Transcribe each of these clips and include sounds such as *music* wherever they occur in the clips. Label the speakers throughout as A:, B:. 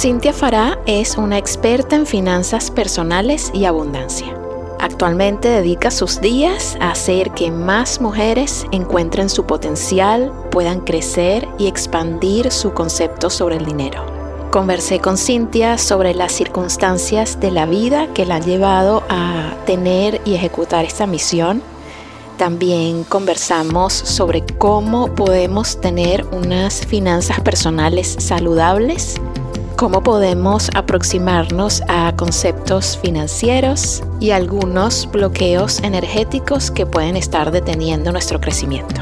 A: Cintia Fará es una experta en finanzas personales y abundancia. Actualmente dedica sus días a hacer que más mujeres encuentren su potencial, puedan crecer y expandir su concepto sobre el dinero. Conversé con Cintia sobre las circunstancias de la vida que la han llevado a tener y ejecutar esta misión. También conversamos sobre cómo podemos tener unas finanzas personales saludables cómo podemos aproximarnos a conceptos financieros y algunos bloqueos energéticos que pueden estar deteniendo nuestro crecimiento.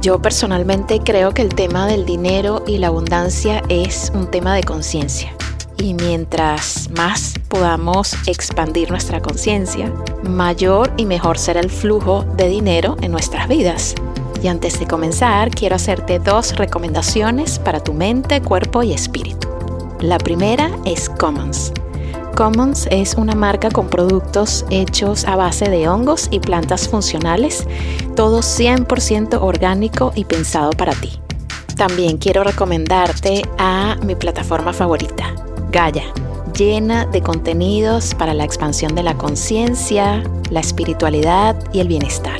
A: Yo personalmente creo que el tema del dinero y la abundancia es un tema de conciencia. Y mientras más podamos expandir nuestra conciencia, mayor y mejor será el flujo de dinero en nuestras vidas. Y antes de comenzar, quiero hacerte dos recomendaciones para tu mente, cuerpo y espíritu. La primera es Commons. Commons es una marca con productos hechos a base de hongos y plantas funcionales, todo 100% orgánico y pensado para ti. También quiero recomendarte a mi plataforma favorita, Gaia, llena de contenidos para la expansión de la conciencia, la espiritualidad y el bienestar.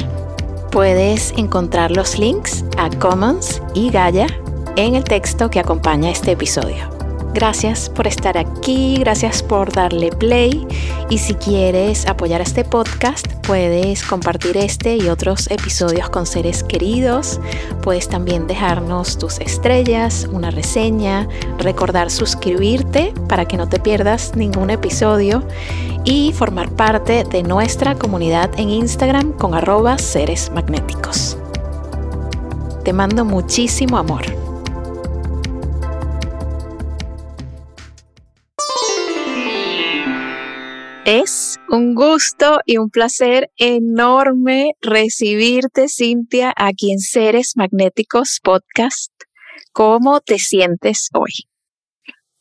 A: Puedes encontrar los links a Commons y Gaia en el texto que acompaña este episodio. Gracias por estar aquí, gracias por darle play y si quieres apoyar este podcast puedes compartir este y otros episodios con seres queridos, puedes también dejarnos tus estrellas, una reseña, recordar suscribirte para que no te pierdas ningún episodio y formar parte de nuestra comunidad en Instagram con arroba seres magnéticos. Te mando muchísimo amor. Es un gusto y un placer enorme recibirte, Cintia, aquí en Seres Magnéticos Podcast. ¿Cómo te sientes hoy?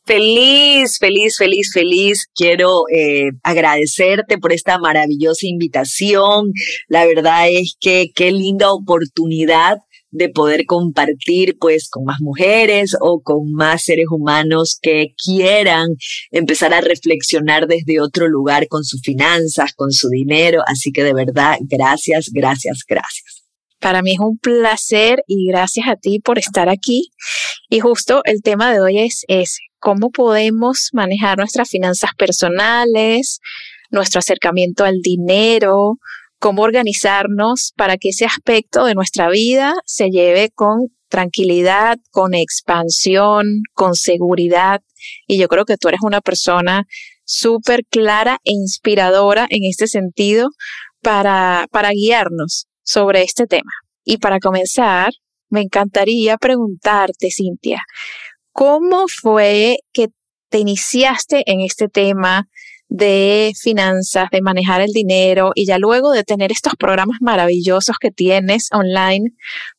B: Feliz, feliz, feliz, feliz. Quiero eh, agradecerte por esta maravillosa invitación. La verdad es que qué linda oportunidad de poder compartir pues con más mujeres o con más seres humanos que quieran empezar a reflexionar desde otro lugar con sus finanzas, con su dinero. Así que de verdad, gracias, gracias, gracias.
A: Para mí es un placer y gracias a ti por estar aquí. Y justo el tema de hoy es cómo podemos manejar nuestras finanzas personales, nuestro acercamiento al dinero, cómo organizarnos para que ese aspecto de nuestra vida se lleve con tranquilidad, con expansión, con seguridad. Y yo creo que tú eres una persona súper clara e inspiradora en este sentido para, para guiarnos sobre este tema. Y para comenzar, me encantaría preguntarte, Cintia, ¿cómo fue que te iniciaste en este tema de finanzas, de manejar el dinero y ya luego de tener estos programas maravillosos que tienes online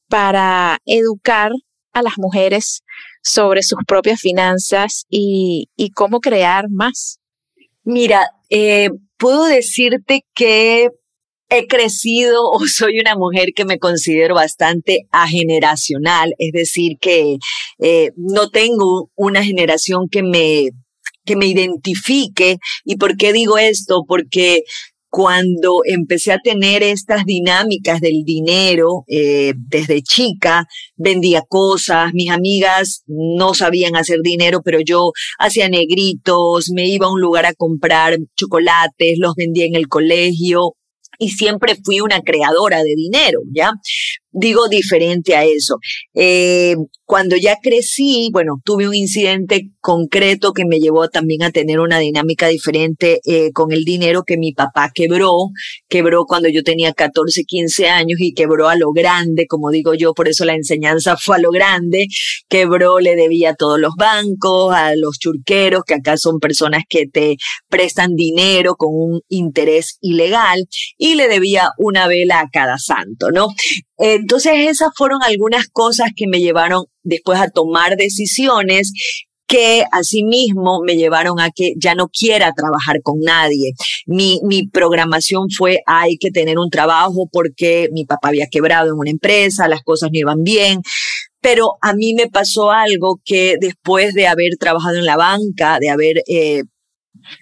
A: para educar a las mujeres sobre sus propias finanzas y, cómo crear más?
B: Mira, eh, puedo decirte que he crecido o *laughs* soy una mujer que me considero bastante ageneracional, es decir, que eh, no tengo una generación que me que me identifique. ¿Y por qué digo esto? Porque cuando empecé a tener estas dinámicas del dinero eh, desde chica, vendía cosas, mis amigas no sabían hacer dinero, pero yo hacía negritos, me iba a un lugar a comprar chocolates, los vendía en el colegio y siempre fui una creadora de dinero, ¿ya? Digo diferente a eso. Eh, cuando ya crecí, bueno, tuve un incidente concreto que me llevó también a tener una dinámica diferente eh, con el dinero que mi papá quebró, quebró cuando yo tenía 14, 15 años y quebró a lo grande, como digo yo, por eso la enseñanza fue a lo grande, quebró, le debía a todos los bancos, a los churqueros, que acá son personas que te prestan dinero con un interés ilegal, y le debía una vela a cada santo, ¿no? Entonces esas fueron algunas cosas que me llevaron después a tomar decisiones que asimismo me llevaron a que ya no quiera trabajar con nadie. Mi, mi programación fue hay que tener un trabajo porque mi papá había quebrado en una empresa, las cosas no iban bien. Pero a mí me pasó algo que después de haber trabajado en la banca, de haber eh,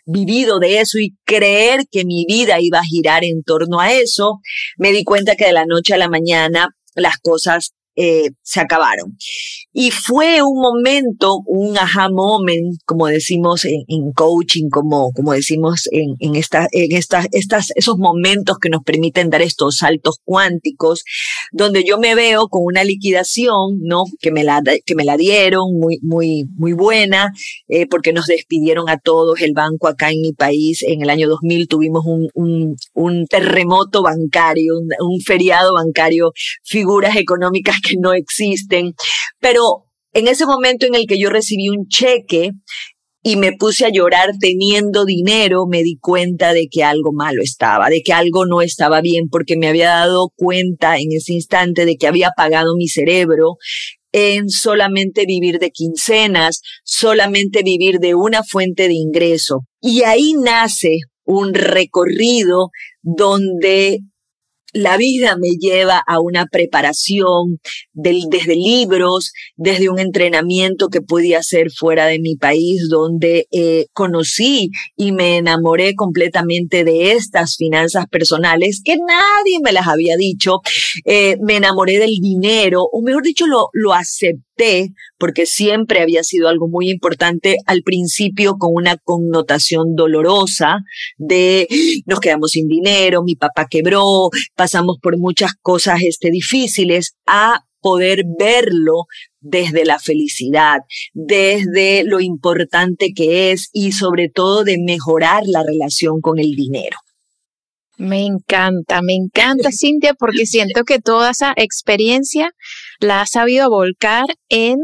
B: vivido de eso y creer que mi vida iba a girar en torno a eso, me di cuenta que de la noche a la mañana las cosas eh, se acabaron. Y fue un momento, un aha moment, como decimos en, coaching, como, como decimos en, en, esta, en estas, estas, esos momentos que nos permiten dar estos saltos cuánticos, donde yo me veo con una liquidación, ¿no? Que me la, que me la dieron, muy, muy, muy buena, eh, porque nos despidieron a todos. El banco acá en mi país, en el año 2000 tuvimos un, un, un terremoto bancario, un, un feriado bancario, figuras económicas que no existen, pero en ese momento en el que yo recibí un cheque y me puse a llorar teniendo dinero, me di cuenta de que algo malo estaba, de que algo no estaba bien, porque me había dado cuenta en ese instante de que había pagado mi cerebro en solamente vivir de quincenas, solamente vivir de una fuente de ingreso. Y ahí nace un recorrido donde la vida me lleva a una preparación desde libros, desde un entrenamiento que podía hacer fuera de mi país, donde eh, conocí y me enamoré completamente de estas finanzas personales que nadie me las había dicho. Eh, me enamoré del dinero, o mejor dicho, lo, lo acepté porque siempre había sido algo muy importante al principio con una connotación dolorosa de nos quedamos sin dinero, mi papá quebró, pasamos por muchas cosas este, difíciles, a poder verlo desde la felicidad, desde lo importante que es y sobre todo de mejorar la relación con el dinero.
A: Me encanta, me encanta *laughs* Cintia porque siento que toda esa experiencia la has sabido volcar en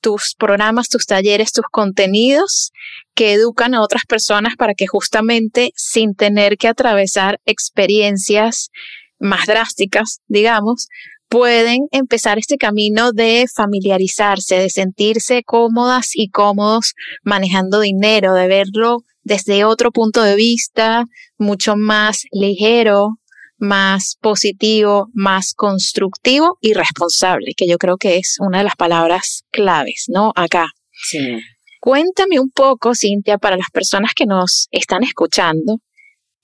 A: tus programas, tus talleres, tus contenidos que educan a otras personas para que justamente sin tener que atravesar experiencias más drásticas, digamos, pueden empezar este camino de familiarizarse, de sentirse cómodas y cómodos manejando dinero, de verlo desde otro punto de vista, mucho más ligero, más positivo, más constructivo y responsable, que yo creo que es una de las palabras claves, ¿no? Acá.
B: Sí.
A: Cuéntame un poco, Cintia, para las personas que nos están escuchando,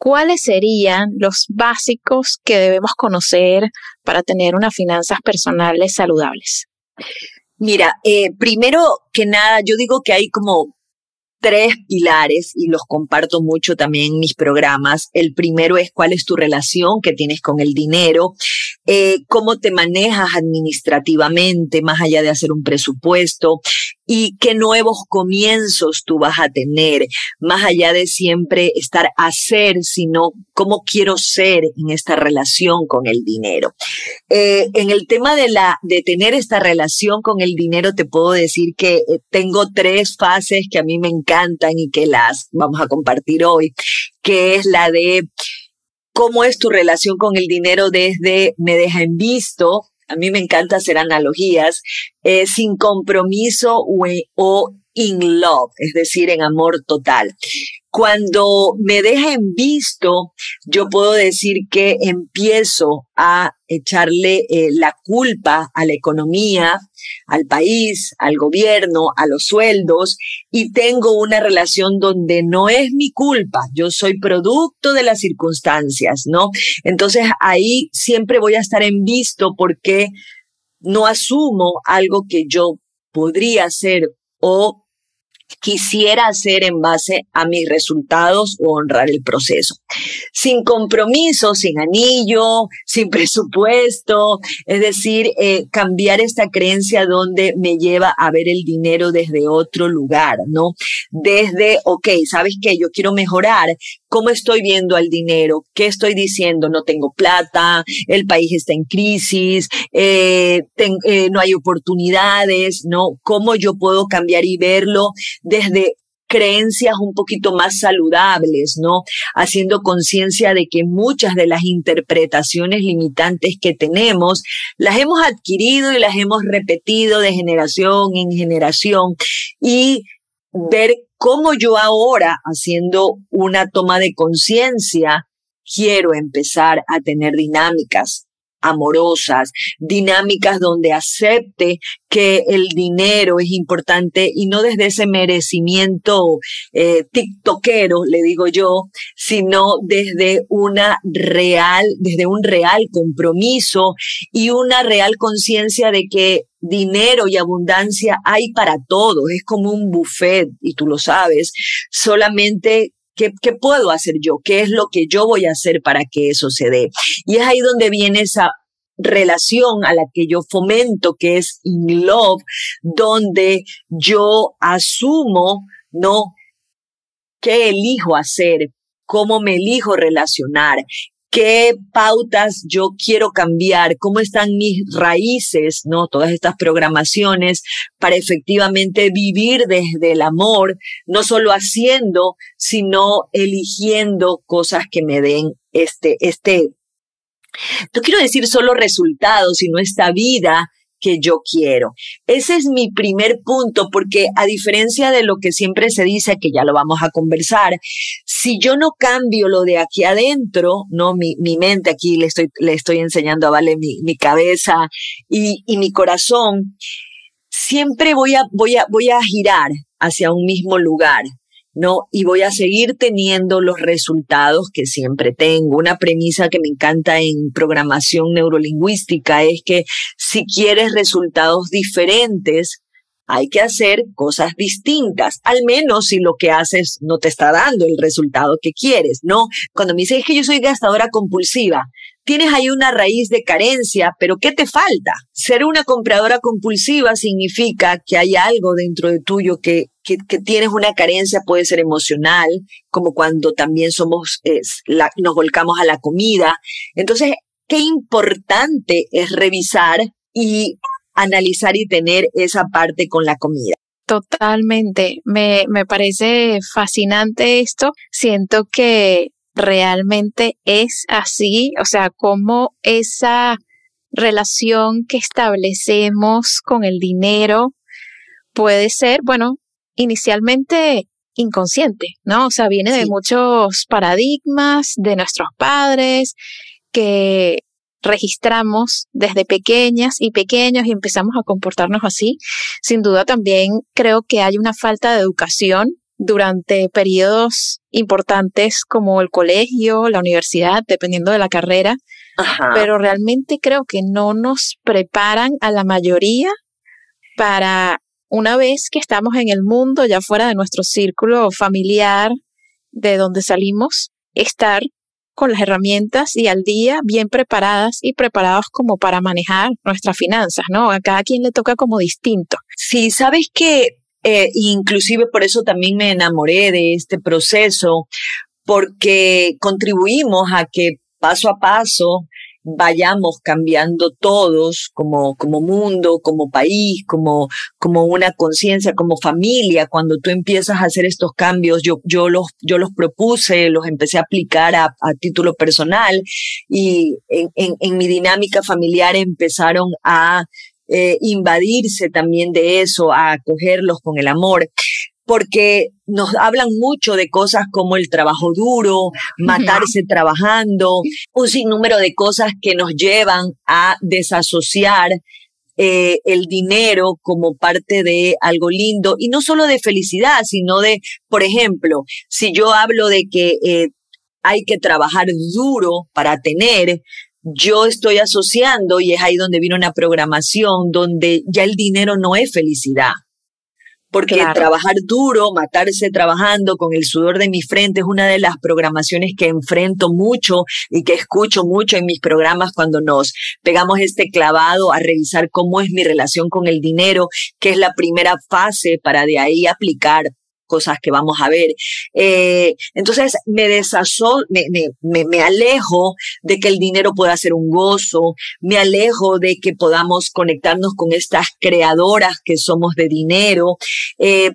A: ¿cuáles serían los básicos que debemos conocer para tener unas finanzas personales saludables?
B: Mira, eh, primero que nada, yo digo que hay como tres pilares y los comparto mucho también en mis programas. El primero es cuál es tu relación que tienes con el dinero, eh, cómo te manejas administrativamente, más allá de hacer un presupuesto, y qué nuevos comienzos tú vas a tener, más allá de siempre estar a ser, sino cómo quiero ser en esta relación con el dinero. Eh, en el tema de la de tener esta relación con el dinero, te puedo decir que eh, tengo tres fases que a mí me encantan y que las vamos a compartir hoy, que es la de cómo es tu relación con el dinero desde me deja en visto, a mí me encanta hacer analogías, eh, sin compromiso o, o in love, es decir, en amor total. Cuando me deja en visto, yo puedo decir que empiezo a echarle eh, la culpa a la economía, al país, al gobierno, a los sueldos y tengo una relación donde no es mi culpa, yo soy producto de las circunstancias, ¿no? Entonces ahí siempre voy a estar en visto porque no asumo algo que yo podría hacer o quisiera hacer en base a mis resultados o honrar el proceso. Sin compromiso, sin anillo, sin presupuesto, es decir, eh, cambiar esta creencia donde me lleva a ver el dinero desde otro lugar, ¿no? Desde, ok, ¿sabes qué? Yo quiero mejorar. ¿Cómo estoy viendo al dinero? ¿Qué estoy diciendo? No tengo plata, el país está en crisis, eh, eh, no hay oportunidades, ¿no? ¿Cómo yo puedo cambiar y verlo desde creencias un poquito más saludables, ¿no? Haciendo conciencia de que muchas de las interpretaciones limitantes que tenemos las hemos adquirido y las hemos repetido de generación en generación y ver cómo yo ahora, haciendo una toma de conciencia, quiero empezar a tener dinámicas amorosas, dinámicas donde acepte que el dinero es importante y no desde ese merecimiento eh, tiktokero, le digo yo, sino desde una real, desde un real compromiso y una real conciencia de que dinero y abundancia hay para todos, es como un buffet y tú lo sabes, solamente ¿Qué, puedo hacer yo? ¿Qué es lo que yo voy a hacer para que eso se dé? Y es ahí donde viene esa relación a la que yo fomento, que es in love, donde yo asumo, ¿no? ¿Qué elijo hacer? ¿Cómo me elijo relacionar? Qué pautas yo quiero cambiar, cómo están mis raíces, ¿no? Todas estas programaciones para efectivamente vivir desde el amor, no solo haciendo, sino eligiendo cosas que me den este, este, no quiero decir solo resultados, sino esta vida que yo quiero. Ese es mi primer punto, porque a diferencia de lo que siempre se dice, que ya lo vamos a conversar, si yo no cambio lo de aquí adentro, no mi, mi mente, aquí le estoy, le estoy enseñando a Vale mi, mi cabeza y, y mi corazón, siempre voy a, voy a, voy a girar hacia un mismo lugar. ¿No? Y voy a seguir teniendo los resultados que siempre tengo. Una premisa que me encanta en programación neurolingüística es que si quieres resultados diferentes, hay que hacer cosas distintas, al menos si lo que haces no te está dando el resultado que quieres, ¿no? Cuando me dices que yo soy gastadora compulsiva, tienes ahí una raíz de carencia, pero ¿qué te falta? Ser una compradora compulsiva significa que hay algo dentro de tuyo que, que, tienes una carencia, puede ser emocional, como cuando también somos, nos volcamos a la comida. Entonces, qué importante es revisar y analizar y tener esa parte con la comida.
A: Totalmente, me, me parece fascinante esto. Siento que realmente es así, o sea, cómo esa relación que establecemos con el dinero puede ser, bueno, inicialmente inconsciente, ¿no? O sea, viene de muchos paradigmas de nuestros padres que registramos desde pequeñas y pequeños y empezamos a comportarnos así. Sin duda también creo que hay una falta de educación durante periodos importantes como el colegio, la universidad, dependiendo de la carrera, pero realmente creo que no nos preparan a la mayoría para una vez que estamos en el mundo, ya fuera de nuestro círculo familiar, de donde salimos, estar con las herramientas y al día bien preparadas y preparados como para manejar nuestras finanzas, ¿no? A cada quien le toca como distinto.
B: Sí, sabes que eh, inclusive por eso también me enamoré de este proceso, porque contribuimos a que paso a paso vayamos cambiando todos como, como mundo, como país, como, como una conciencia, como familia. Cuando tú empiezas a hacer estos cambios, yo, yo, los, yo los propuse, los empecé a aplicar a, a título personal y en, en, en mi dinámica familiar empezaron a eh, invadirse también de eso, a acogerlos con el amor porque nos hablan mucho de cosas como el trabajo duro, matarse trabajando, un sinnúmero de cosas que nos llevan a desasociar eh, el dinero como parte de algo lindo y no solo de felicidad, sino de, por ejemplo, si yo hablo de que eh, hay que trabajar duro para tener, yo estoy asociando, y es ahí donde viene una programación, donde ya el dinero no es felicidad. porque trabajar duro, matarse trabajando con el sudor de mi frente es una de las programaciones que enfrento mucho y que escucho mucho en mis programas cuando nos pegamos este clavado a revisar cómo es mi relación con el dinero, que es la primera fase para de ahí aplicar cosas que vamos a ver. Eh, entonces me desazó, me, me, me, alejo de que el dinero pueda ser un gozo, me alejo de que podamos conectarnos con estas creadoras que somos de dinero. Eh,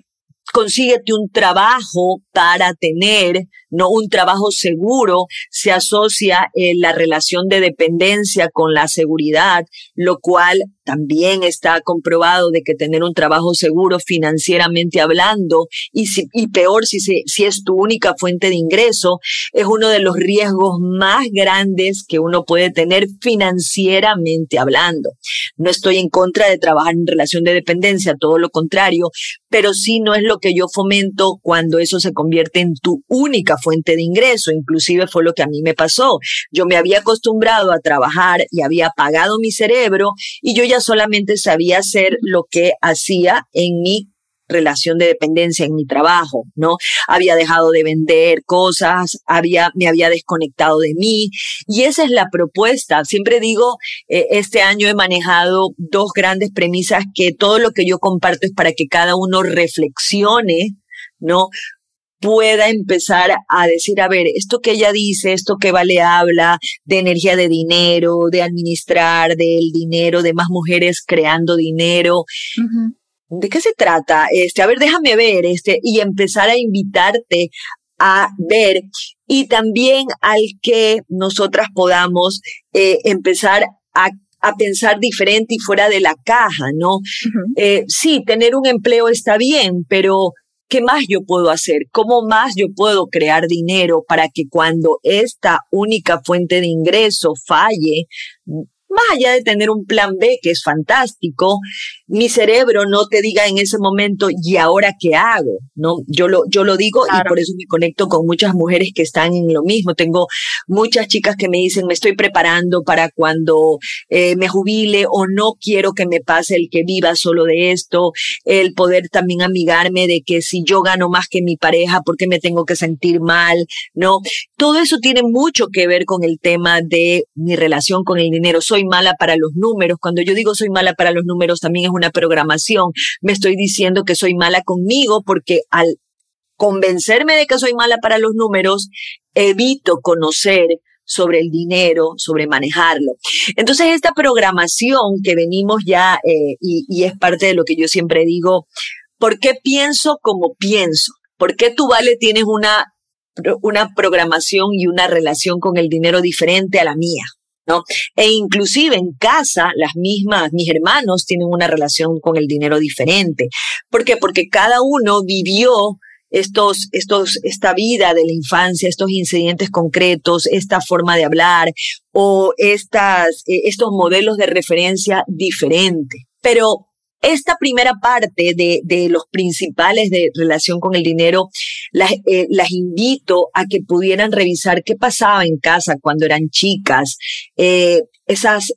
B: consíguete un trabajo para tener, no un trabajo seguro, se asocia eh, la relación de dependencia con la seguridad, lo cual también está comprobado de que tener un trabajo seguro financieramente hablando y, y peor si, si es tu única fuente de ingreso, es uno de los riesgos más grandes que uno puede tener financieramente hablando. No estoy en contra de trabajar en relación de dependencia, todo lo contrario, pero sí no es lo que yo fomento cuando eso se convierte en tu única fuente de ingreso. Inclusive fue lo que a mí me pasó. Yo me había acostumbrado a trabajar y había pagado mi cerebro y yo ya solamente sabía hacer lo que hacía en mi relación de dependencia en mi trabajo, ¿no? Había dejado de vender cosas, había, me había desconectado de mí y esa es la propuesta. Siempre digo, eh, este año he manejado dos grandes premisas que todo lo que yo comparto es para que cada uno reflexione, ¿no? Pueda empezar a decir, a ver, esto que ella dice, esto que Vale habla de energía de dinero, de administrar, del dinero, de más mujeres creando dinero. ¿De qué se trata? Este, a ver, déjame ver, este, y empezar a invitarte a ver y también al que nosotras podamos eh, empezar a a pensar diferente y fuera de la caja, ¿no? eh, sí, tener un empleo está bien, pero ¿qué más yo puedo hacer? ¿Cómo más yo puedo crear dinero para que cuando esta única fuente de ingreso falle, más allá de tener un plan B, que es fantástico, mi cerebro no te diga en ese momento, ¿y ahora qué hago? No, yo lo, yo lo digo y por eso me conecto con muchas mujeres que están en lo mismo. Tengo muchas chicas que me dicen, me estoy preparando para cuando eh, me jubile o no quiero que me pase el que viva solo de esto, el poder también amigarme de que si yo gano más que mi pareja, ¿por qué me tengo que sentir mal? No, todo eso tiene mucho que ver con el tema de mi relación con el dinero. Soy mala para los números. Cuando yo digo soy mala para los números, también es una programación. Me estoy diciendo que soy mala conmigo porque al convencerme de que soy mala para los números, evito conocer sobre el dinero, sobre manejarlo. Entonces, esta programación que venimos ya, eh, y, y es parte de lo que yo siempre digo, ¿por qué pienso como pienso? ¿Por qué tú, Vale, tienes una, una programación y una relación con el dinero diferente a la mía? ¿No? E inclusive en casa, las mismas, mis hermanos tienen una relación con el dinero diferente. ¿Por qué? Porque cada uno vivió estos, estos, esta vida de la infancia, estos incidentes concretos, esta forma de hablar o estas, eh, estos modelos de referencia diferente. Pero esta primera parte de, de, los principales de relación con el dinero, las, eh, las, invito a que pudieran revisar qué pasaba en casa cuando eran chicas, eh, esas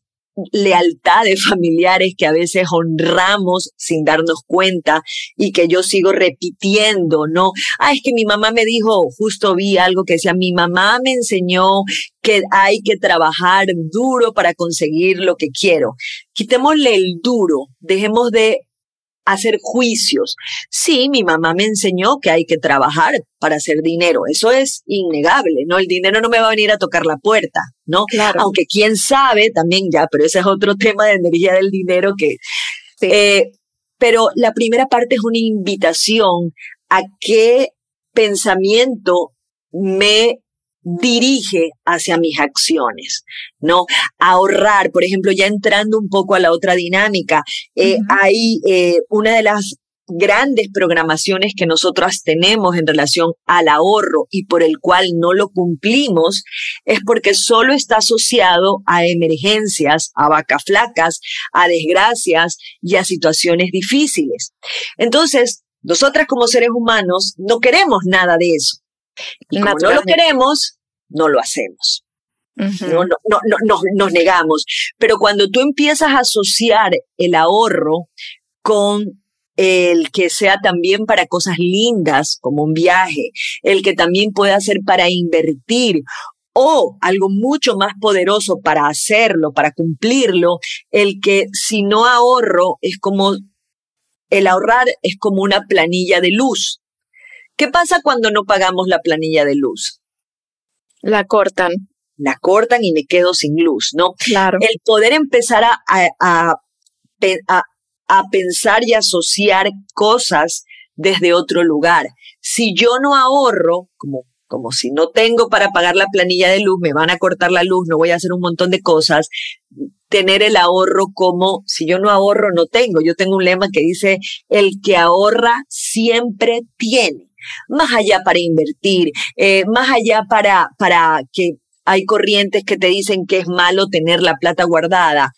B: lealtades familiares que a veces honramos sin darnos cuenta y que yo sigo repitiendo, ¿no? Ah, es que mi mamá me dijo, justo vi algo que decía, mi mamá me enseñó que hay que trabajar duro para conseguir lo que quiero. Quitémosle el duro, dejemos de hacer juicios. Sí, mi mamá me enseñó que hay que trabajar para hacer dinero. Eso es innegable, ¿no? El dinero no me va a venir a tocar la puerta, ¿no? Claro. Aunque quién sabe también ya, pero ese es otro *laughs* tema de energía del dinero que... Eh, pero la primera parte es una invitación a qué pensamiento me dirige hacia mis acciones, ¿no? Ahorrar, por ejemplo, ya entrando un poco a la otra dinámica, eh, hay eh, una de las grandes programaciones que nosotras tenemos en relación al ahorro y por el cual no lo cumplimos es porque solo está asociado a emergencias, a vacas flacas, a desgracias y a situaciones difíciles. Entonces, nosotras como seres humanos no queremos nada de eso. Y como no lo queremos, no lo hacemos. no, no, no, no, nos negamos. Pero cuando tú empiezas a asociar el ahorro con el que sea también para cosas lindas como un viaje, el que también pueda ser para invertir o algo mucho más poderoso para hacerlo, para cumplirlo, el que si no ahorro es como, el ahorrar es como una planilla de luz. ¿Qué pasa cuando no pagamos la planilla de luz?
A: La cortan.
B: La cortan y me quedo sin luz, ¿no?
A: Claro.
B: El poder empezar a, a, a, a pensar y asociar cosas desde otro lugar. Si yo no ahorro, como como si no tengo para pagar la planilla de luz, me van a cortar la luz, no voy a hacer un montón de cosas, tener el ahorro como si yo no ahorro, no tengo. Yo tengo un lema que dice, el que ahorra siempre tiene. Más allá para invertir, eh, más allá para, para que hay corrientes que te dicen que es malo tener la plata guardada.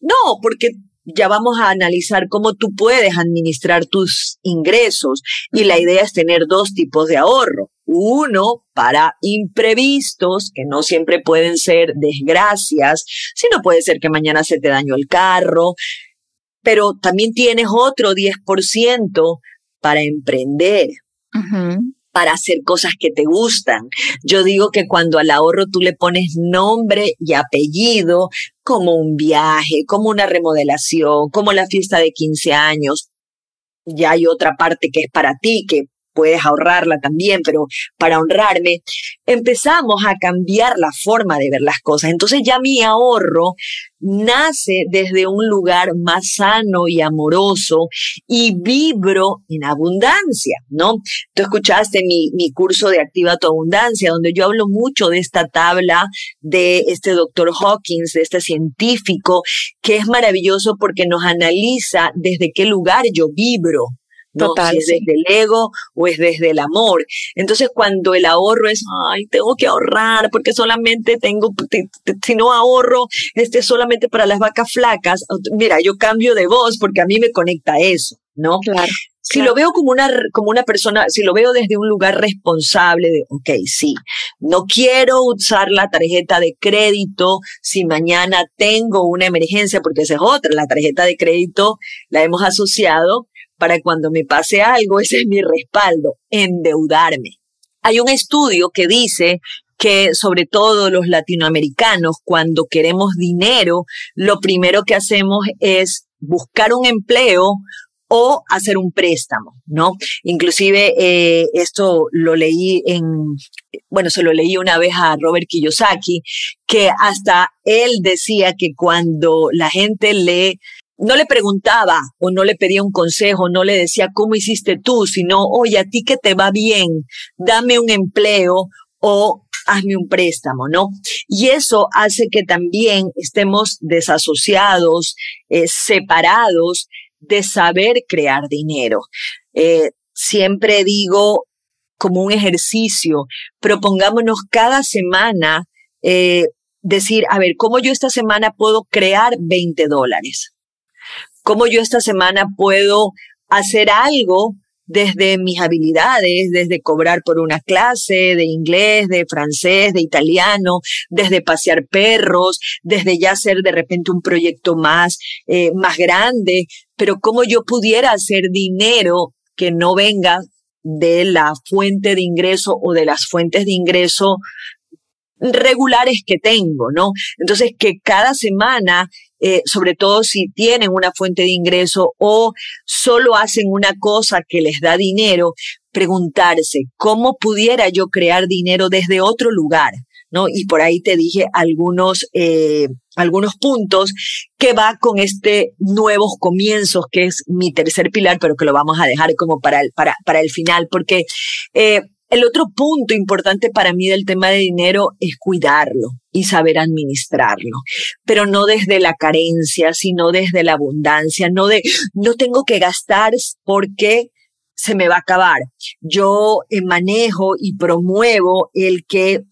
B: No, porque ya vamos a analizar cómo tú puedes administrar tus ingresos y la idea es tener dos tipos de ahorro. Uno para imprevistos, que no siempre pueden ser desgracias, sino puede ser que mañana se te dañó el carro, pero también tienes otro 10% para emprender para hacer cosas que te gustan. Yo digo que cuando al ahorro tú le pones nombre y apellido, como un viaje, como una remodelación, como la fiesta de 15 años, ya hay otra parte que es para ti, que puedes ahorrarla también, pero para honrarme, empezamos a cambiar la forma de ver las cosas. Entonces ya mi ahorro nace desde un lugar más sano y amoroso y vibro en abundancia, ¿no? Tú escuchaste mi, mi curso de Activa tu Abundancia, donde yo hablo mucho de esta tabla de este doctor Hawkins, de este científico, que es maravilloso porque nos analiza desde qué lugar yo vibro, Total, si es desde el ego o es desde el amor. Entonces, cuando el ahorro es, ay, tengo que ahorrar porque solamente tengo, si no ahorro, este solamente para las vacas flacas. Mira, yo cambio de voz porque a mí me conecta eso, ¿no?
A: Claro.
B: Si lo veo como una, como una persona, si lo veo desde un lugar responsable de, ok, sí, no quiero usar la tarjeta de crédito si mañana tengo una emergencia, porque esa es otra, la tarjeta de crédito la hemos asociado para cuando me pase algo, ese es mi respaldo, endeudarme. Hay un estudio que dice que sobre todo los latinoamericanos, cuando queremos dinero, lo primero que hacemos es buscar un empleo o hacer un préstamo, ¿no? Inclusive eh, esto lo leí en, bueno, se lo leí una vez a Robert Kiyosaki, que hasta él decía que cuando la gente lee no le preguntaba o no le pedía un consejo, no le decía cómo hiciste tú, sino, oye, a ti que te va bien, dame un empleo o hazme un préstamo, ¿no? Y eso hace que también estemos desasociados, eh, separados de saber crear dinero. Eh, siempre digo como un ejercicio, propongámonos cada semana eh, decir, a ver, ¿cómo yo esta semana puedo crear 20 dólares? Cómo yo esta semana puedo hacer algo desde mis habilidades, desde cobrar por una clase de inglés, de francés, de italiano, desde pasear perros, desde ya hacer de repente un proyecto más, eh, más grande, pero cómo yo pudiera hacer dinero que no venga de la fuente de ingreso o de las fuentes de ingreso regulares que tengo, ¿no? Entonces, que cada semana eh, sobre todo si tienen una fuente de ingreso o solo hacen una cosa que les da dinero, preguntarse, ¿cómo pudiera yo crear dinero desde otro lugar? ¿No? Y por ahí te dije algunos, eh, algunos puntos que va con este nuevos comienzos, que es mi tercer pilar, pero que lo vamos a dejar como para el, para, para el final, porque eh, el otro punto importante para mí del tema de dinero es cuidarlo y saber administrarlo, pero no desde la carencia, sino desde la abundancia, no de no tengo que gastar porque se me va a acabar. Yo eh, manejo y promuevo el que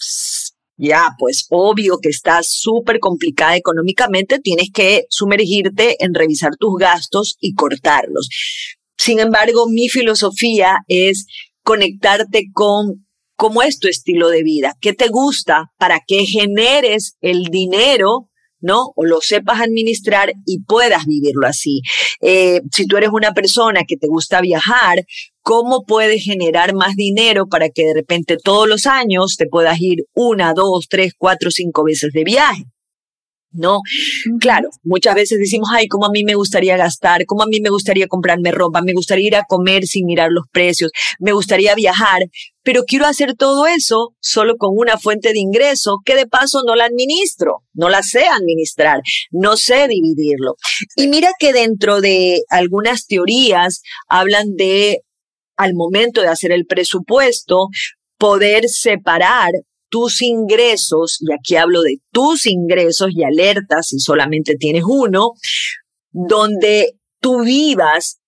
B: ya, pues obvio que estás súper complicada económicamente, tienes que sumergirte en revisar tus gastos y cortarlos. Sin embargo, mi filosofía es conectarte con cómo es tu estilo de vida, qué te gusta para que generes el dinero ¿no? O lo sepas administrar y puedas vivirlo así. Eh, si tú eres una persona que te gusta viajar, ¿cómo puedes generar más dinero para que de repente todos los años te puedas ir una, dos, tres, cuatro, cinco veces de viaje? ¿No? Claro, muchas veces decimos, ay, cómo a mí me gustaría gastar, cómo a mí me gustaría comprarme ropa, me gustaría ir a comer sin mirar los precios, me gustaría viajar, pero quiero hacer todo eso solo con una fuente de ingreso que de paso no la administro, no la sé administrar, no sé dividirlo. Y mira que dentro de algunas teorías hablan de al momento de hacer el presupuesto, poder separar tus ingresos, y aquí hablo de tus ingresos y alertas si solamente tienes uno, donde tú vivas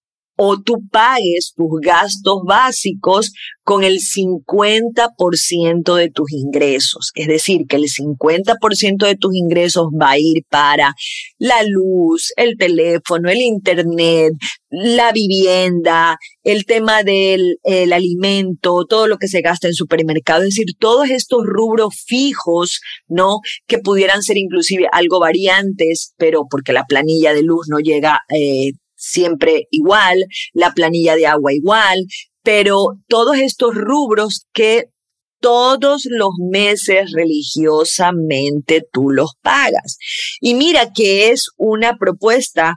B: o tú pagues tus gastos básicos con el 50% de tus ingresos. Es decir, que el 50% de tus ingresos va a ir para la luz, el teléfono, el internet, la vivienda, el tema del el alimento, todo lo que se gasta en supermercado. Es decir, todos estos rubros fijos, ¿no? Que pudieran ser inclusive algo variantes, pero porque la planilla de luz no llega eh, siempre igual, la planilla de agua igual, pero todos estos rubros que todos los meses religiosamente tú los pagas. Y mira que es una propuesta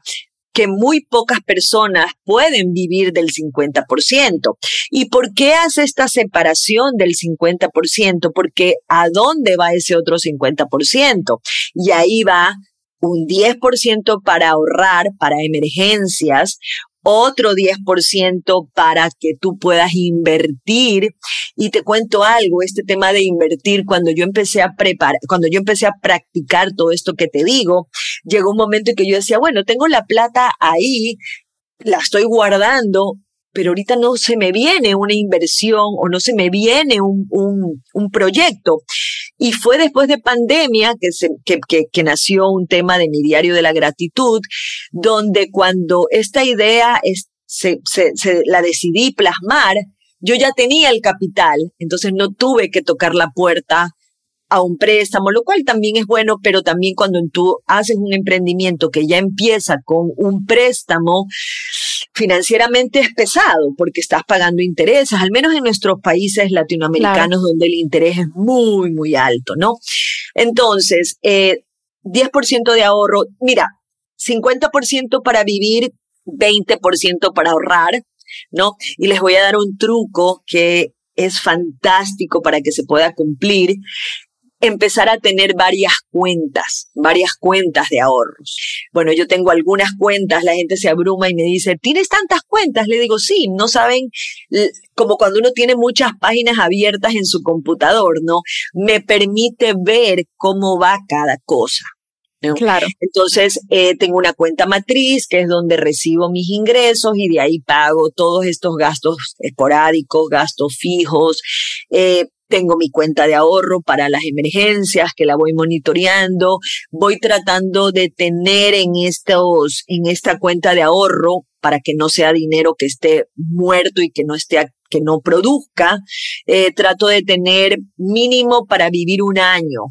B: que muy pocas personas pueden vivir del 50%. ¿Y por qué hace esta separación del 50%? Porque ¿a dónde va ese otro 50%? Y ahí va un 10% para ahorrar, para emergencias, otro 10% para que tú puedas invertir. Y te cuento algo, este tema de invertir, cuando yo empecé a preparar, cuando yo empecé a practicar todo esto que te digo, llegó un momento en que yo decía, bueno, tengo la plata ahí, la estoy guardando, pero ahorita no se me viene una inversión o no se me viene un, un, proyecto. Y fue después de pandemia que, se, que, que, nació un tema de mi diario de la gratitud, donde cuando esta idea es, se, se la decidí plasmar, yo ya tenía el capital, entonces no tuve que tocar la puerta a un préstamo, lo cual también es bueno, pero también cuando tú haces un emprendimiento que ya empieza con un préstamo, financieramente es pesado porque estás pagando intereses, al menos en nuestros países latinoamericanos donde el interés es muy, muy alto, ¿no? Entonces, eh, 10% de ahorro, mira, 50% para vivir, 20% para ahorrar, ¿no? Y les voy a dar un truco que es fantástico para que se pueda cumplir, empezar a tener varias cuentas, varias cuentas de ahorros. Bueno, yo tengo algunas cuentas, la gente se abruma y me dice, ¿tienes tantas cuentas? Le digo, sí, no saben, como cuando uno tiene muchas páginas abiertas en su computador, ¿no? Me permite ver cómo va cada cosa.
A: Claro.
B: Entonces, eh, tengo una cuenta matriz, que es donde recibo mis ingresos y de ahí pago todos estos gastos esporádicos, gastos fijos. Eh, tengo mi cuenta de ahorro para las emergencias que la voy monitoreando, voy tratando de tener en estos, en esta cuenta de ahorro para que no sea dinero que esté muerto y que no esté que no produzca, eh, trato de tener mínimo para vivir un año,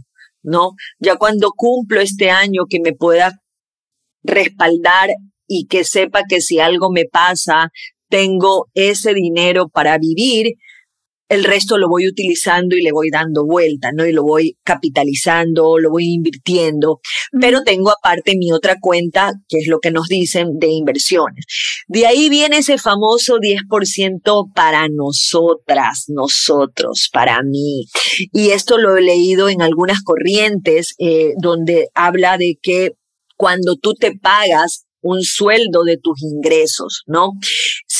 B: ¿no? Ya cuando cumplo este año que me pueda respaldar y que sepa que si algo me pasa, tengo ese dinero para vivir, el resto lo voy utilizando y le voy dando vuelta, ¿no? Y lo voy capitalizando, lo voy invirtiendo, pero tengo aparte mi otra cuenta, que es lo que nos dicen de inversiones. De ahí viene ese famoso 10% para nosotras, nosotros, para mí. Y esto lo he leído en algunas corrientes eh, donde habla de que cuando tú te pagas un sueldo de tus ingresos, ¿no?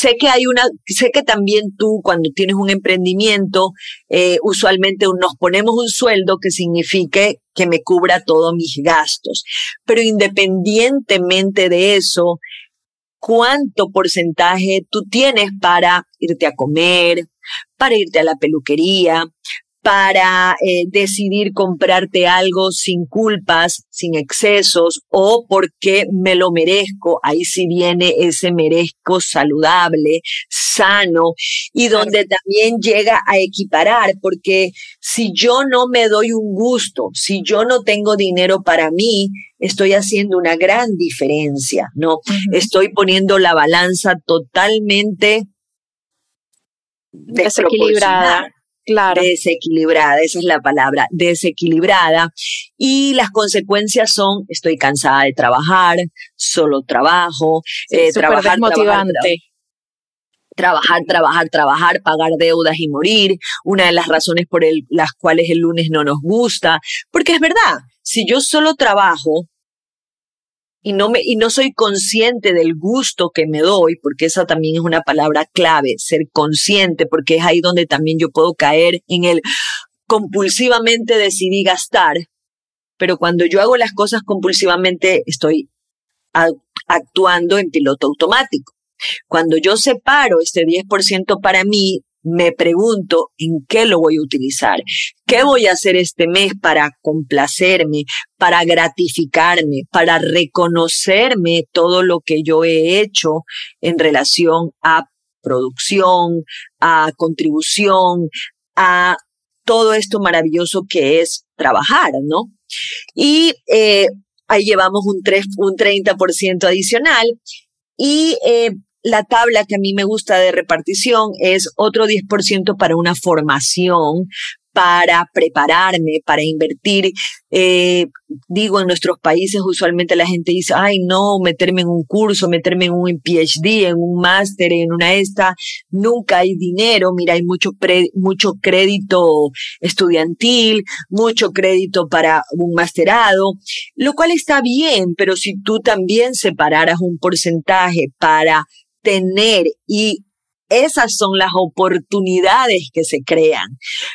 B: Sé que hay una, sé que también tú cuando tienes un emprendimiento, eh, usualmente nos ponemos un sueldo que signifique que me cubra todos mis gastos, pero independientemente de eso, ¿cuánto porcentaje tú tienes para irte a comer, para irte a la peluquería, para eh, decidir comprarte algo sin culpas, sin excesos o porque me lo merezco. Ahí sí viene ese merezco saludable, sano y donde también llega a equiparar, porque si yo no me doy un gusto, si yo no tengo dinero para mí, estoy haciendo una gran diferencia, ¿no? Estoy poniendo la balanza totalmente
A: desequilibrada. Claro.
B: Desequilibrada, esa es la palabra, desequilibrada. Y las consecuencias son, estoy cansada de trabajar, solo trabajo,
A: eh, trabajar,
B: trabajar, trabajar, trabajar, pagar deudas y morir, una de las razones por las cuales el lunes no nos gusta, porque es verdad, si yo solo trabajo y no, me, y no soy consciente del gusto que me doy, porque esa también es una palabra clave, ser consciente, porque es ahí donde también yo puedo caer en el compulsivamente decidí gastar, pero cuando yo hago las cosas compulsivamente estoy actuando en piloto automático. Cuando yo separo este 10% para mí, me pregunto en qué lo voy a utilizar, qué voy a hacer este mes para complacerme, para gratificarme, para reconocerme todo lo que yo he hecho en relación a producción, a contribución, a todo esto maravilloso que es trabajar, ¿no? Y eh, ahí llevamos un, 3, un 30% adicional. Y eh, la tabla que a mí me gusta de repartición es otro 10% para una formación, para prepararme, para invertir. Eh, digo, en nuestros países usualmente la gente dice, ay, no, meterme en un curso, meterme en un PhD, en un máster, en una esta, nunca hay dinero. Mira, hay mucho, mucho crédito estudiantil, mucho crédito para un masterado, lo cual está bien, pero si tú también separaras un porcentaje para tener y esas son las oportunidades que se crean.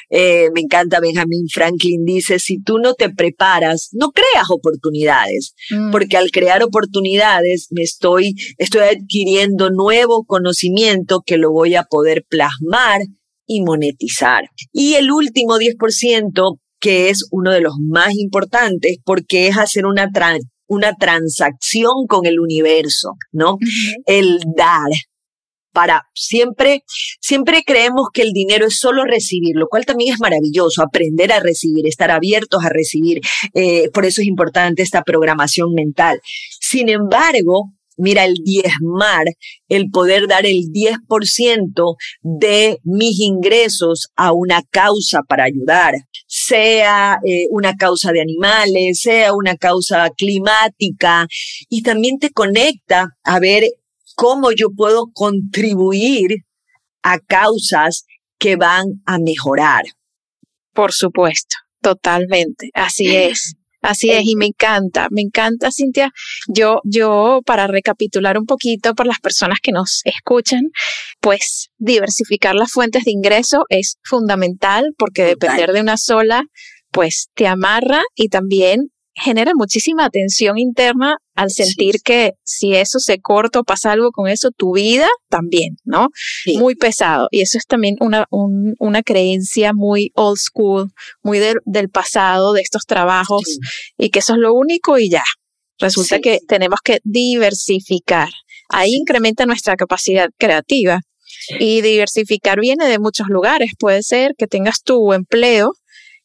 B: Eh, me encanta Benjamin Franklin, dice, si tú no te preparas, no creas oportunidades, mm. porque al crear oportunidades me estoy, estoy adquiriendo nuevo conocimiento que lo voy a poder plasmar y monetizar. Y el último 10%, que es uno de los más importantes, porque es hacer una, una transacción con el universo, ¿no? El dar. Para siempre, siempre creemos que el dinero es solo recibir, lo cual también es maravilloso, aprender a recibir, estar abiertos a recibir. Eh, por eso es importante esta programación mental. Sin embargo, mira, el diezmar, el poder dar el 10% de mis ingresos a una causa para ayudar, sea eh, una causa de animales, sea una causa climática, y también te conecta a ver cómo yo puedo contribuir a causas que van a mejorar.
A: Por supuesto, totalmente, así es. Así es, y me encanta, me encanta, Cintia. Yo, yo, para recapitular un poquito por las personas que nos escuchan, pues diversificar las fuentes de ingreso es fundamental porque depender de una sola, pues te amarra y también genera muchísima tensión interna al sentir que si eso se corta o pasa algo con eso, tu vida también, ¿no? Muy pesado. Y eso es también una, una creencia muy old school, muy del pasado, de estos trabajos, y que eso es lo único y ya. Resulta que tenemos que diversificar. Ahí incrementa nuestra capacidad creativa. Y diversificar viene de muchos lugares. Puede ser que tengas tu empleo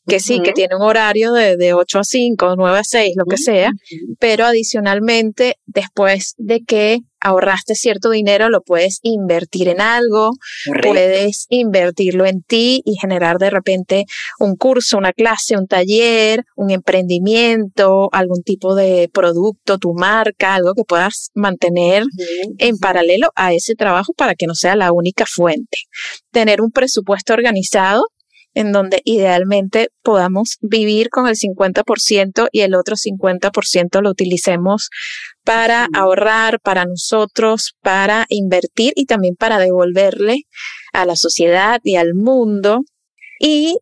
A: que sí, que tiene un horario de, de 8 a 5, 9 a 6, lo que sea, pero adicionalmente, después de que ahorraste cierto dinero, lo puedes invertir en algo, puedes invertirlo en ti y generar de repente un curso, una clase, un taller, un emprendimiento, algún tipo de producto, tu marca, algo que puedas mantener en paralelo a ese trabajo para que no sea la única fuente. Tener un presupuesto organizado en donde idealmente podamos vivir con el 50% y el otro 50% lo utilicemos para ahorrar para nosotros, para invertir y también para devolverle a la sociedad y al mundo. Y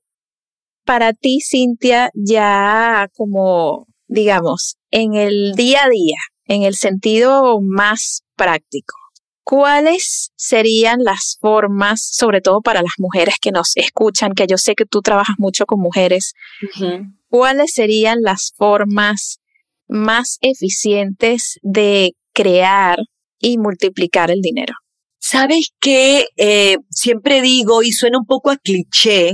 A: para ti, Cintia, ya como, digamos, en el día a día, en el sentido más práctico, ¿cuáles serían las formas, sobre todo para las mujeres que nos escuchan, que yo sé que tú trabajas mucho con mujeres, cuáles serían las formas más eficientes de crear y multiplicar el dinero?
B: Sabes que eh, siempre digo, y suena un poco a cliché,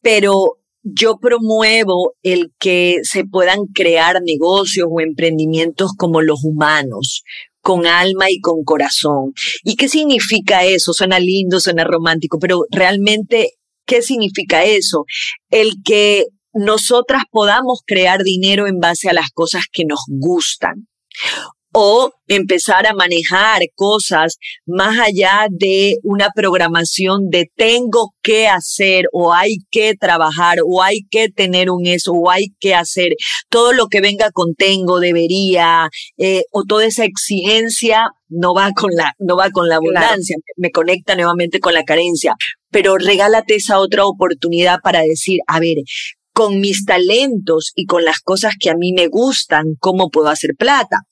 B: pero yo promuevo el que se puedan crear negocios o emprendimientos como los humanos, con alma y con corazón. ¿Y qué significa eso? Suena lindo, suena romántico, pero realmente, ¿qué significa eso? El que nosotras podamos crear dinero en base a las cosas que nos gustan o empezar a manejar cosas más allá de una programación de tengo que hacer o hay que trabajar o hay que tener un eso o hay que hacer. Todo lo que venga con tengo, debería eh, o toda esa exigencia no va con la, no va con la abundancia, me conecta nuevamente con la carencia, pero regálate esa otra oportunidad para decir, a ver, con mis talentos y con las cosas que a mí me gustan, cómo puedo hacer plata.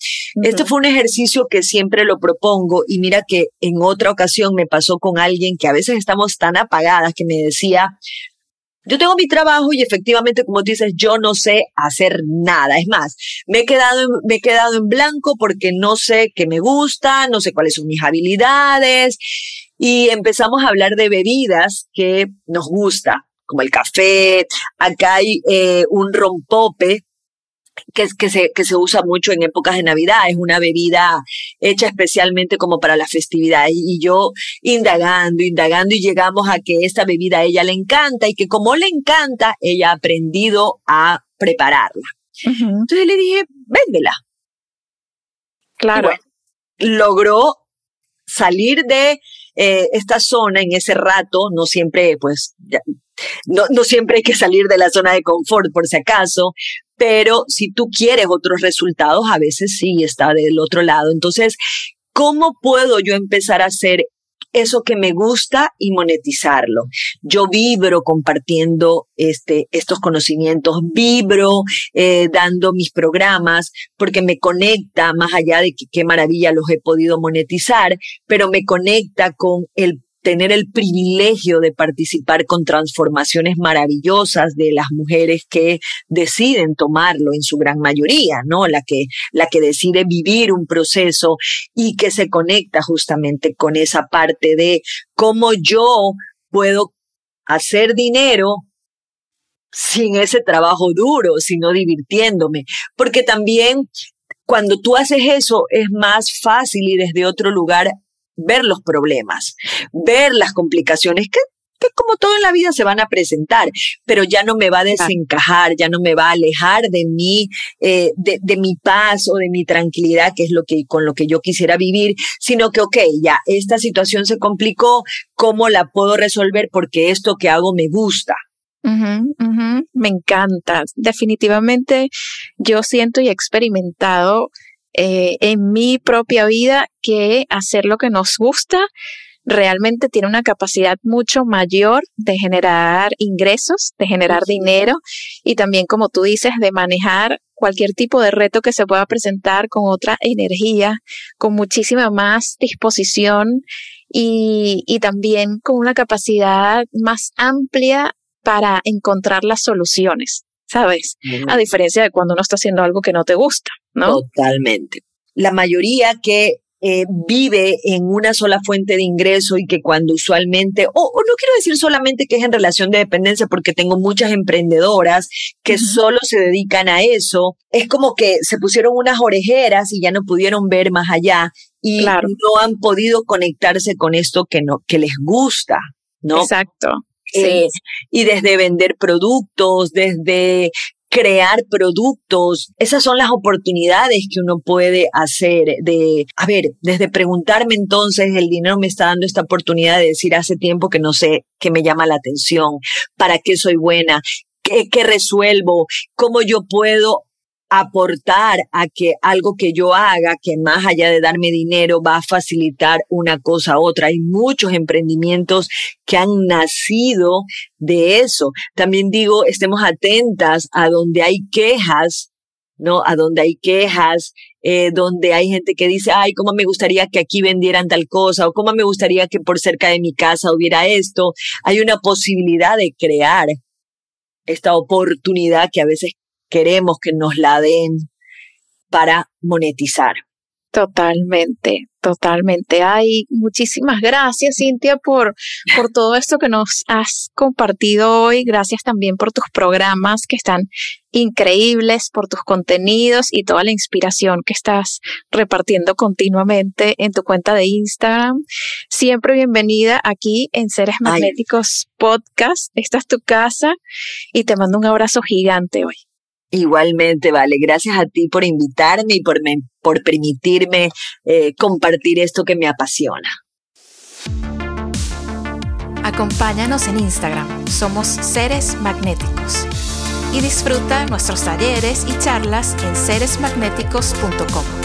B: Este fue un ejercicio que siempre lo propongo y mira que en otra ocasión me pasó con alguien que a veces estamos tan apagadas que me decía, yo tengo mi trabajo y efectivamente, como dices, yo no sé hacer nada. Es más, me he quedado, en, me he quedado en blanco porque no sé qué me gusta, no sé cuáles son mis habilidades. Y empezamos a hablar de bebidas que nos gusta como el café. Acá hay eh, un rompope que, que, se, que se usa mucho en épocas de Navidad. Es una bebida hecha especialmente como para la festividad. Y, yo indagando, indagando y llegamos a que esta bebida a ella le encanta y que como le encanta, ella ha aprendido a prepararla. Entonces le dije, véndela.
A: Claro.
B: logró salir de eh, esta zona en ese rato, no siempre, pues, no, no siempre hay que salir de la zona de confort por si acaso, pero si tú quieres otros resultados, a veces sí está del otro lado. Entonces, ¿cómo puedo yo empezar a hacer eso que me gusta y monetizarlo. Yo vibro compartiendo este, estos conocimientos, vibro eh, dando mis programas porque me conecta, más allá de qué maravilla los he podido monetizar, pero me conecta con el tener el privilegio de participar con transformaciones maravillosas de las mujeres que deciden tomarlo en su gran mayoría, ¿no? La que, la que decide vivir un proceso y que se conecta justamente con esa parte de cómo yo puedo hacer dinero sin ese trabajo duro, sino divirtiéndome. Porque también cuando tú haces eso es más fácil y desde otro lugar ver los problemas, ver las complicaciones que, que como todo en la vida se van a presentar, pero ya no me va a desencajar, ya no me va a alejar de mí, eh, de, de, mi paz o de mi tranquilidad, que es lo que, con lo que yo quisiera vivir, sino que, ok, ya, esta situación se complicó, ¿cómo la puedo resolver? Porque esto que hago me gusta.
A: Me encanta. Definitivamente yo siento y he experimentado eh, en mi propia vida que hacer lo que nos gusta realmente tiene una capacidad mucho mayor de generar ingresos, de generar dinero y también, como tú dices, de manejar cualquier tipo de reto que se pueda presentar con otra energía, con muchísima más disposición y, y también con una capacidad más amplia para encontrar las soluciones. ¿Sabes? A diferencia de cuando uno está haciendo algo que no te gusta, ¿no?
B: Totalmente. La mayoría que eh, vive en una sola fuente de ingreso y que cuando usualmente, o, no quiero decir solamente que es en relación de dependencia, porque tengo muchas emprendedoras que solo se dedican a eso, es como que se pusieron unas orejeras y ya no pudieron ver más allá y no han podido conectarse con esto que no, que les gusta, ¿no?
A: Exacto.
B: Eh, y desde vender productos, desde crear productos. Esas son las oportunidades que uno puede hacer de, a ver, desde preguntarme entonces, el dinero me está dando esta oportunidad de decir hace tiempo que no sé qué me llama la atención, para qué soy buena, qué resuelvo, cómo yo puedo aportar a que algo que yo haga, que más allá de darme dinero, va a facilitar una cosa a otra. Hay muchos emprendimientos que han nacido de eso. También digo, estemos atentas a donde hay quejas, ¿no? A donde hay quejas, eh, donde hay gente que dice, ay, cómo me gustaría que aquí vendieran tal cosa, o cómo me gustaría que por cerca de mi casa hubiera esto. Hay una posibilidad de crear esta oportunidad que a veces queremos que nos la den para monetizar.
A: Totalmente, Totalmente. Ay, muchísimas gracias, Cintia, por, por todo esto que nos has compartido hoy. Gracias también por tus programas que están increíbles, por tus contenidos y toda la inspiración que estás repartiendo continuamente en tu cuenta de Instagram. Siempre bienvenida aquí en Seres Magnéticos Podcast. Esta es tu casa y te mando un abrazo gigante hoy.
B: Igualmente, vale. Gracias a ti por invitarme y por, por permitirme eh, compartir esto que me apasiona.
A: Acompáñanos en Instagram. Somos Seres Magnéticos. Y disfruta nuestros talleres y charlas en seresmagnéticos.com.